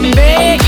Make.